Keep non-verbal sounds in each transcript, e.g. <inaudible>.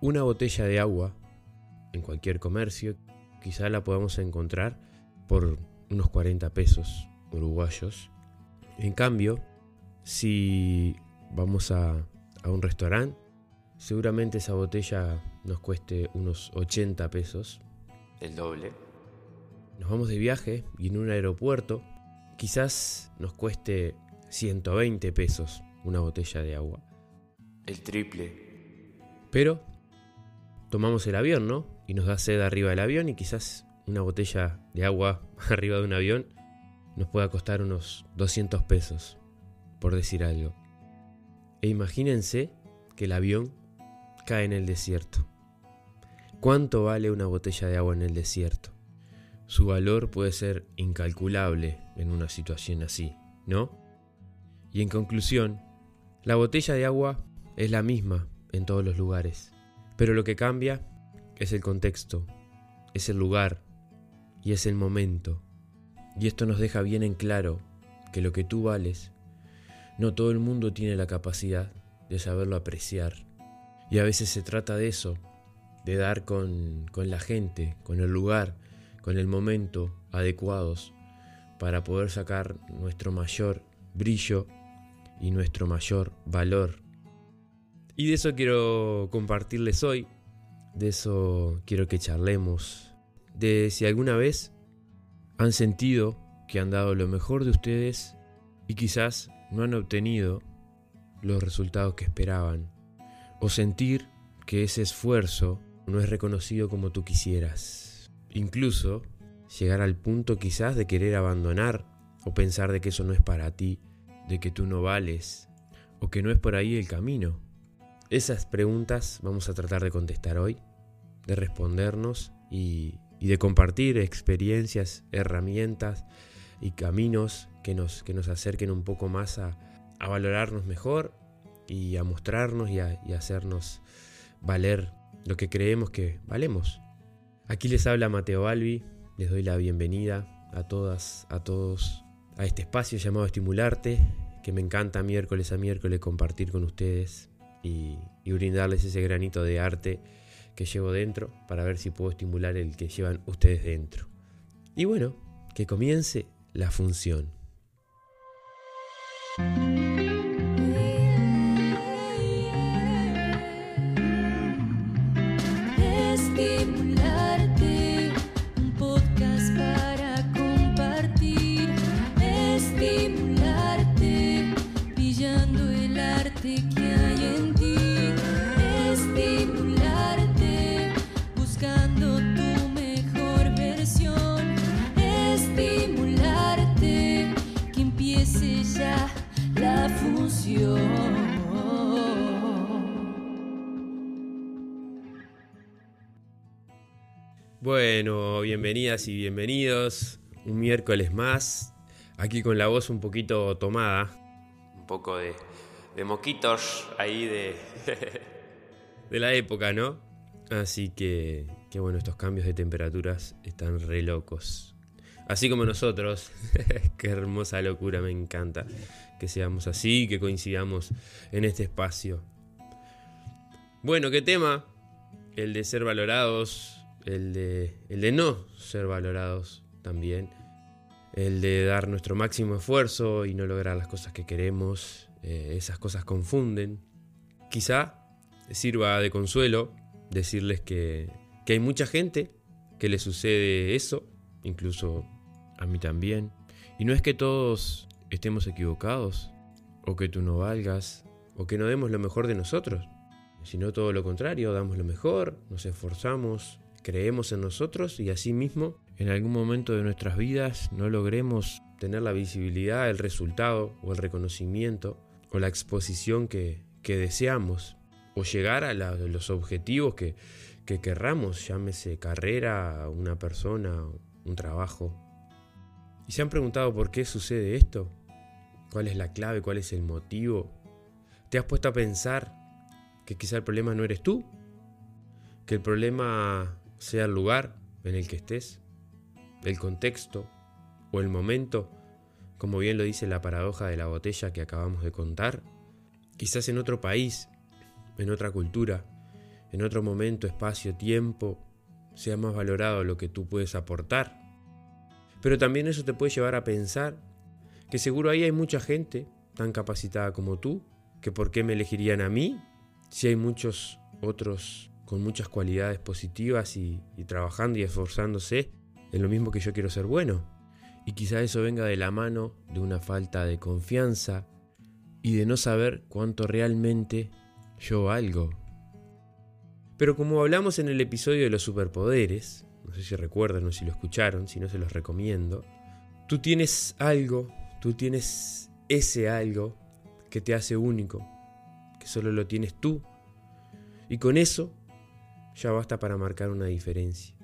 Una botella de agua en cualquier comercio quizá la podamos encontrar por unos 40 pesos uruguayos. En cambio, si vamos a, a un restaurante, seguramente esa botella nos cueste unos 80 pesos. El doble. Nos vamos de viaje y en un aeropuerto quizás nos cueste 120 pesos una botella de agua. El triple. Pero tomamos el avión, ¿no? Y nos da sed arriba del avión y quizás una botella de agua <laughs> arriba de un avión nos pueda costar unos 200 pesos, por decir algo. E imagínense que el avión cae en el desierto. ¿Cuánto vale una botella de agua en el desierto? Su valor puede ser incalculable en una situación así, ¿no? Y en conclusión, la botella de agua es la misma en todos los lugares, pero lo que cambia es el contexto, es el lugar y es el momento. Y esto nos deja bien en claro que lo que tú vales, no todo el mundo tiene la capacidad de saberlo apreciar. Y a veces se trata de eso, de dar con, con la gente, con el lugar, con el momento adecuados para poder sacar nuestro mayor brillo y nuestro mayor valor. Y de eso quiero compartirles hoy, de eso quiero que charlemos, de si alguna vez han sentido que han dado lo mejor de ustedes y quizás no han obtenido los resultados que esperaban, o sentir que ese esfuerzo no es reconocido como tú quisieras. Incluso llegar al punto quizás de querer abandonar o pensar de que eso no es para ti, de que tú no vales o que no es por ahí el camino. Esas preguntas vamos a tratar de contestar hoy, de respondernos y, de compartir experiencias, herramientas y caminos que nos, que nos acerquen un poco más a, a valorarnos mejor y a mostrarnos y a, y hacernos valer lo que creemos que valemos. Aquí les habla Mateo Balbi, les doy la bienvenida a todas, a todos, a este espacio llamado Estimularte, que me encanta miércoles a miércoles compartir con ustedes y, y brindarles ese granito de arte que llevo dentro para ver si puedo estimular el que llevan ustedes dentro. Y bueno, que comience la función. Bueno, bienvenidas y bienvenidos. Un miércoles más. Aquí con la voz un poquito tomada. Un poco de, de moquitos ahí de... <laughs> De la época, ¿no? Así que, que bueno, estos cambios de temperaturas están re locos. Así como nosotros. <laughs> Qué hermosa locura, me encanta que seamos así, que coincidamos en este espacio. Bueno, ¿qué tema? El de ser valorados, el de, el de no ser valorados también, el de dar nuestro máximo esfuerzo y no lograr las cosas que queremos, eh, esas cosas confunden. Quizá sirva de consuelo decirles que, que hay mucha gente que le sucede eso, incluso a mí también, y no es que todos estemos equivocados, o que tú no valgas, o que no demos lo mejor de nosotros, sino todo lo contrario, damos lo mejor, nos esforzamos, creemos en nosotros y asimismo en algún momento de nuestras vidas no logremos tener la visibilidad, el resultado o el reconocimiento o la exposición que, que deseamos o llegar a los objetivos que, que querramos, llámese carrera, una persona, un trabajo. ¿Y se han preguntado por qué sucede esto? ¿Cuál es la clave? ¿Cuál es el motivo? ¿Te has puesto a pensar que quizá el problema no eres tú? ¿Que el problema sea el lugar en el que estés? ¿El contexto? ¿O el momento? Como bien lo dice la paradoja de la botella que acabamos de contar. Quizás en otro país, en otra cultura, en otro momento, espacio, tiempo, sea más valorado lo que tú puedes aportar. Pero también eso te puede llevar a pensar que seguro ahí hay mucha gente tan capacitada como tú, que por qué me elegirían a mí si hay muchos otros con muchas cualidades positivas y, trabajando y esforzándose en lo mismo que yo quiero ser bueno. Y quizá eso venga de la mano de una falta de confianza y de no saber cuánto realmente yo valgo. Pero como hablamos en el episodio de los superpoderes, no sé si recuerdan o si lo escucharon, si no se los recomiendo, tú tienes algo, tú tienes ese algo que te hace único, que solo lo tienes tú, y con eso ya basta para marcar una diferencia.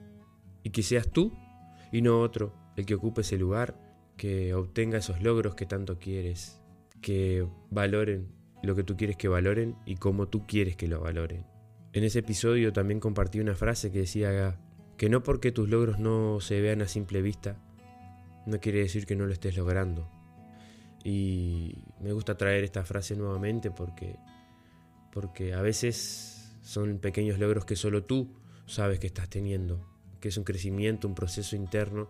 Y que seas tú y no otro el que ocupe ese lugar, que obtenga esos logros que tanto quieres, que valoren lo que tú quieres que valoren y cómo tú quieres que lo valoren. En ese episodio también compartí una frase que decía que no porque tus logros no se vean a simple vista, no quiere decir que no lo estés logrando. Y me gusta traer esta frase nuevamente porque, porque a veces son pequeños logros que solo tú sabes que estás teniendo, que es un crecimiento, un proceso interno,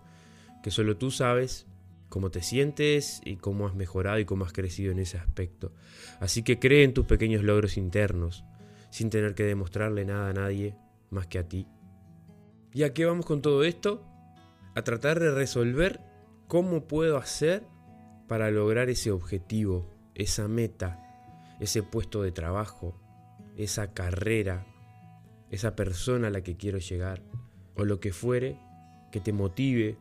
que solo tú sabes cómo te sientes y cómo has mejorado y cómo has crecido en ese aspecto. Así que cree en tus pequeños logros internos, sin tener que demostrarle nada a nadie más que a ti. ¿Y a qué vamos con todo esto? A tratar de resolver cómo puedo hacer para lograr ese objetivo, esa meta, ese puesto de trabajo, esa carrera, esa persona a la que quiero llegar, o lo que fuere que te motive,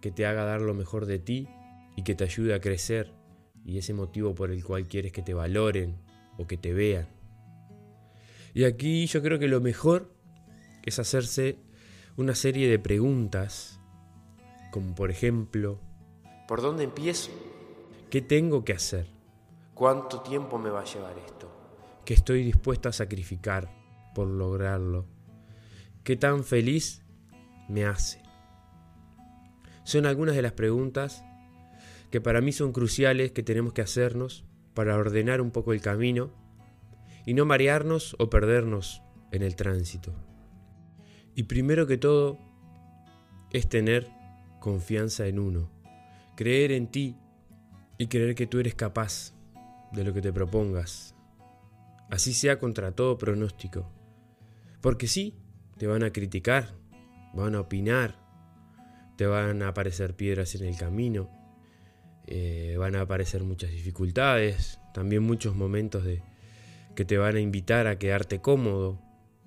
que te haga dar lo mejor de ti y que te ayude a crecer, y ese motivo por el cual quieres que te valoren o que te vean. Y aquí yo creo que lo mejor es hacerse una serie de preguntas, como por ejemplo, ¿por dónde empiezo? ¿qué tengo que hacer? ¿Cuánto tiempo me va a llevar esto? ¿Qué estoy dispuesto a sacrificar por lograrlo? ¿Qué tan feliz me hace? Son algunas de las preguntas que para mí son cruciales que tenemos que hacernos para ordenar un poco el camino y no marearnos o perdernos en el tránsito. Y primero que todo es tener confianza en uno, creer en ti y creer que tú eres capaz de lo que te propongas, así sea contra todo pronóstico. Porque sí, te van a criticar, van a opinar, te van a aparecer piedras en el camino, eh, van a aparecer muchas dificultades, también muchos momentos de, que te van a invitar a quedarte cómodo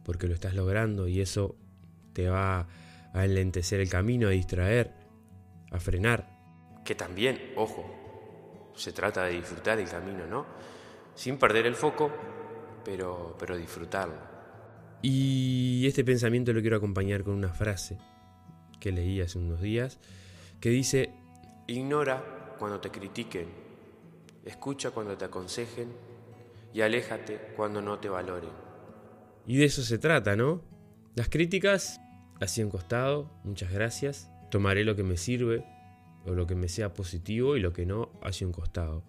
porque lo estás logrando y eso te va a enlentecer el camino, a distraer, a frenar. Que también, ojo, se trata de disfrutar el camino, ¿no? Sin perder el foco, pero, pero disfrutarlo. Y este pensamiento lo quiero acompañar con una frase que leí hace unos días, que dice, Ignora cuando te critiquen, escucha cuando te aconsejen y aléjate cuando no te valoren. Y de eso se trata, ¿no? Las críticas, así en costado, muchas gracias. Tomaré lo que me sirve o lo que me sea positivo y lo que no, hacia un costado.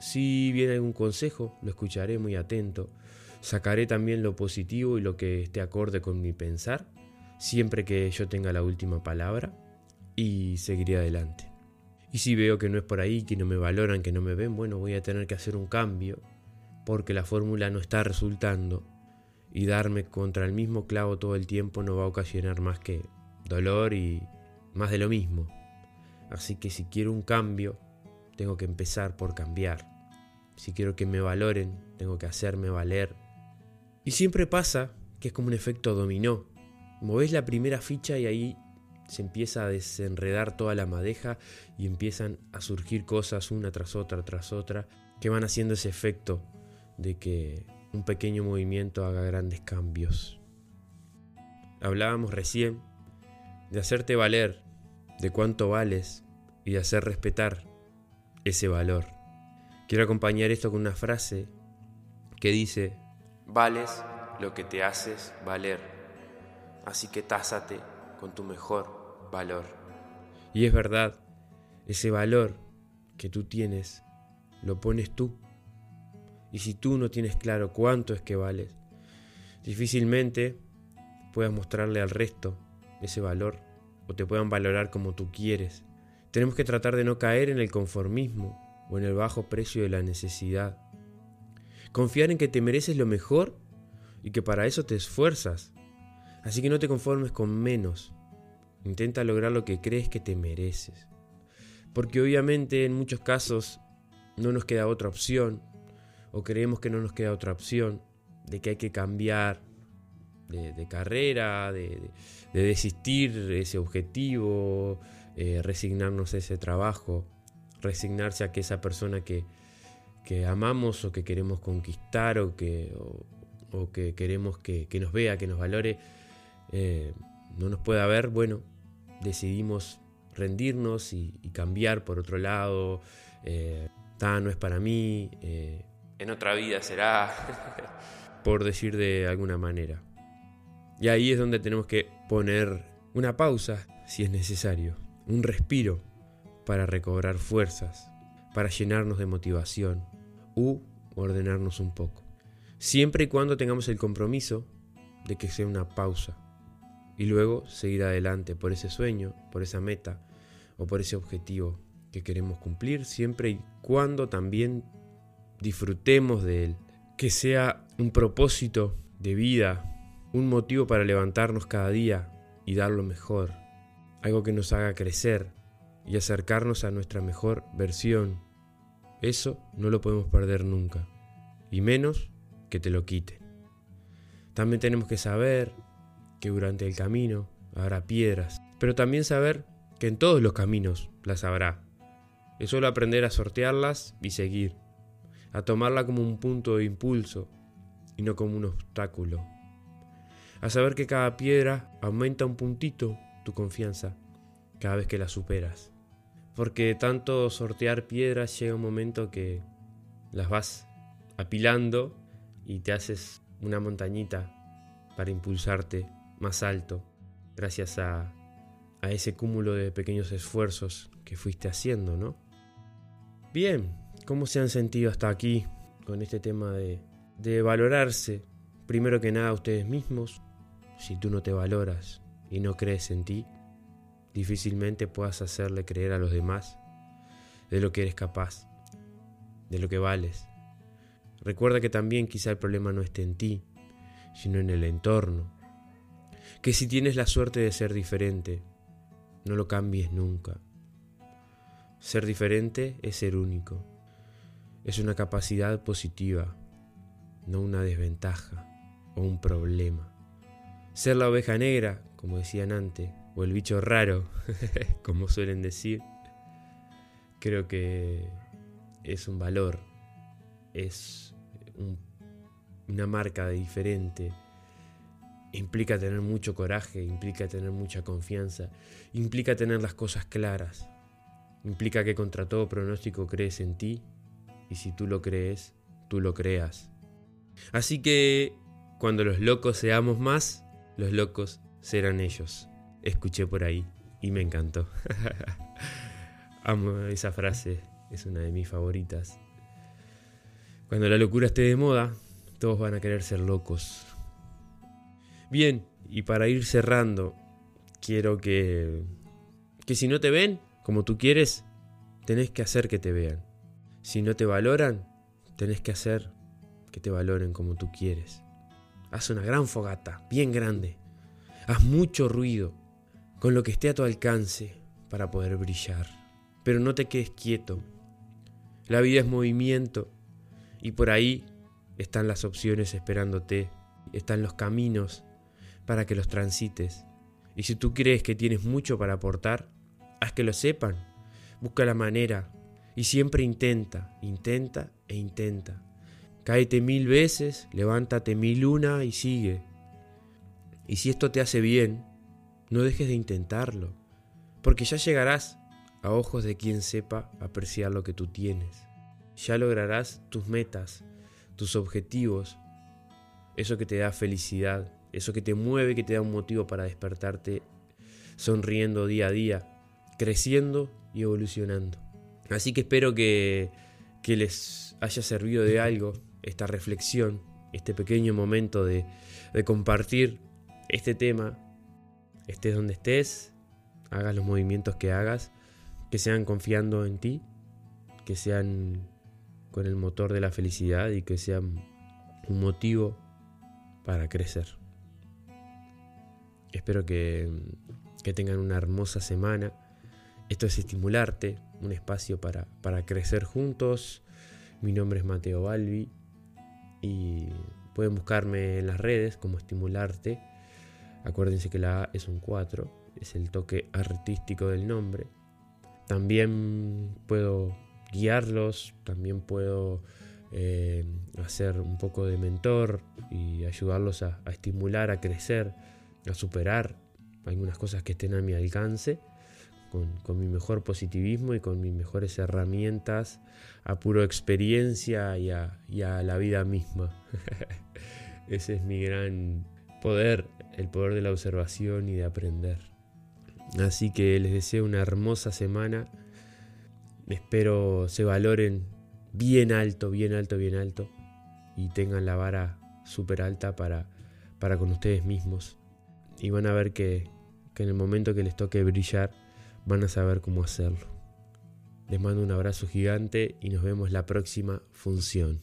Si viene algún consejo, lo escucharé muy atento. Sacaré también lo positivo y lo que esté acorde con mi pensar, siempre que yo tenga la última palabra, y seguiré adelante. Y si veo que no es por ahí, que no me valoran, que no me ven, bueno, voy a tener que hacer un cambio porque la fórmula no está resultando y darme contra el mismo clavo todo el tiempo no va a ocasionar más que dolor y más de lo mismo. Así que si quiero un cambio, tengo que empezar por cambiar. Si quiero que me valoren, tengo que hacerme valer. Y siempre pasa que es como un efecto dominó. Moves la primera ficha y ahí se empieza a desenredar toda la madeja y empiezan a surgir cosas una tras otra, tras otra, que van haciendo ese efecto de que un pequeño movimiento haga grandes cambios. Hablábamos recién de hacerte valer, de cuánto vales y de hacer respetar ese valor. Quiero acompañar esto con una frase que dice, Vales lo que te haces valer, así que tásate con tu mejor valor. Y es verdad, ese valor que tú tienes, lo pones tú y si tú no tienes claro cuánto es que vales, Difícilmente puedas mostrarle al resto ese valor o te puedan valorar como tú quieres. Tenemos que tratar de no caer en el conformismo o en el bajo precio de la necesidad. Confiar en que te mereces lo mejor y que para eso te esfuerzas. Así que no te conformes con menos. Intenta lograr lo que crees que te mereces. Porque obviamente en muchos casos no nos queda otra opción o creemos que no nos queda otra opción de que hay que cambiar de, carrera, de, desistir de ese objetivo, eh, resignarnos a ese trabajo, resignarse a que esa persona que, amamos o que queremos conquistar o que, o, que queremos que, nos vea, que nos valore, eh, no nos pueda ver, bueno, decidimos rendirnos y, cambiar por otro lado, eh, no es para mí, eh, en otra vida será, <laughs> por decir de alguna manera. Y ahí es donde tenemos que poner una pausa, si es necesario, un respiro para recobrar fuerzas, para llenarnos de motivación u ordenarnos un poco. Siempre y cuando tengamos el compromiso de que sea una pausa y luego seguir adelante por ese sueño, por esa meta o por ese objetivo que queremos cumplir, siempre y cuando también disfrutemos de él. Que sea un propósito de vida, un motivo para levantarnos cada día y dar lo mejor, algo que nos haga crecer y acercarnos a nuestra mejor versión. Eso no lo podemos perder nunca, y menos que te lo quite. También tenemos que saber que durante el camino habrá piedras, pero también saber que en todos los caminos las habrá. Es solo aprender a sortearlas y seguir, a tomarla como un punto de impulso y no como un obstáculo. A saber que cada piedra aumenta un puntito tu confianza cada vez que la superas. Porque tanto sortear piedras llega un momento que las vas apilando y te haces una montañita para impulsarte más alto gracias a, a ese cúmulo de pequeños esfuerzos que fuiste haciendo, ¿no? Bien, ¿cómo se han sentido hasta aquí con este tema de, valorarse? Primero que nada ustedes mismos, si tú no te valoras y no crees en ti, difícilmente puedas hacerle creer a los demás de lo que eres capaz, de lo que vales. Recuerda que también quizá el problema no esté en ti, sino en el entorno. Que si tienes la suerte de ser diferente, no lo cambies nunca. Ser diferente es ser único. Es una capacidad positiva, no una desventaja o un problema. Ser la oveja negra, como decían antes, o el bicho raro, <laughs> como suelen decir, creo que es un valor, es una marca de diferente. Implica tener mucho coraje, implica tener mucha confianza, implica tener las cosas claras, implica que contra todo pronóstico crees en ti y si tú lo crees, tú lo creas. Así que cuando los locos seamos más, los locos serán ellos escuché por ahí y me encantó. <laughs> Amo esa frase, es una de mis favoritas. Cuando la locura esté de moda, todos van a querer ser locos. Bien, y para ir cerrando, quiero que que si no te ven como tú quieres, tenés que hacer que te vean. Si no te valoran, tenés que hacer que te valoren como tú quieres. Haz una gran fogata, bien grande. Haz mucho ruido, con lo que esté a tu alcance para poder brillar. Pero no te quedes quieto. La vida es movimiento y por ahí están las opciones esperándote, están los caminos para que los transites. Y si tú crees que tienes mucho para aportar, haz que lo sepan. Busca la manera y siempre intenta, intenta e intenta. Cáete mil veces, levántate mil una y sigue. Y si esto te hace bien, no dejes de intentarlo, porque ya llegarás a ojos de quien sepa apreciar lo que tú tienes. Ya lograrás tus metas, tus objetivos, eso que te da felicidad, eso que te mueve, que te da un motivo para despertarte sonriendo día a día, creciendo y evolucionando. Así que espero que, que les haya servido de algo esta reflexión este pequeño momento de, compartir este tema, estés donde estés, hagas los movimientos que hagas, que sean confiando en ti, que sean con el motor de la felicidad y que sean un motivo para crecer. Espero que, que tengan una hermosa semana. Esto es estimularte, un espacio para, para crecer juntos. Mi nombre es Mateo Balbi y pueden buscarme en las redes como estimularte. Acuérdense que la A es un 4, es el toque artístico del nombre. También puedo guiarlos, también puedo eh, hacer un poco de mentor y ayudarlos a, a estimular, a crecer, a superar algunas cosas que estén a mi alcance. Con, mi mejor positivismo y con mis mejores herramientas a puro experiencia y a, y a la vida misma. <laughs> Ese es mi gran poder, el poder de la observación y de aprender. Así que les deseo una hermosa semana. Espero se valoren bien alto, bien alto, bien alto y tengan la vara súper alta para, para con ustedes mismos. Y van a ver que, que en el momento que les toque brillar, van a saber cómo hacerlo. Les mando un abrazo gigante y nos vemos la próxima función.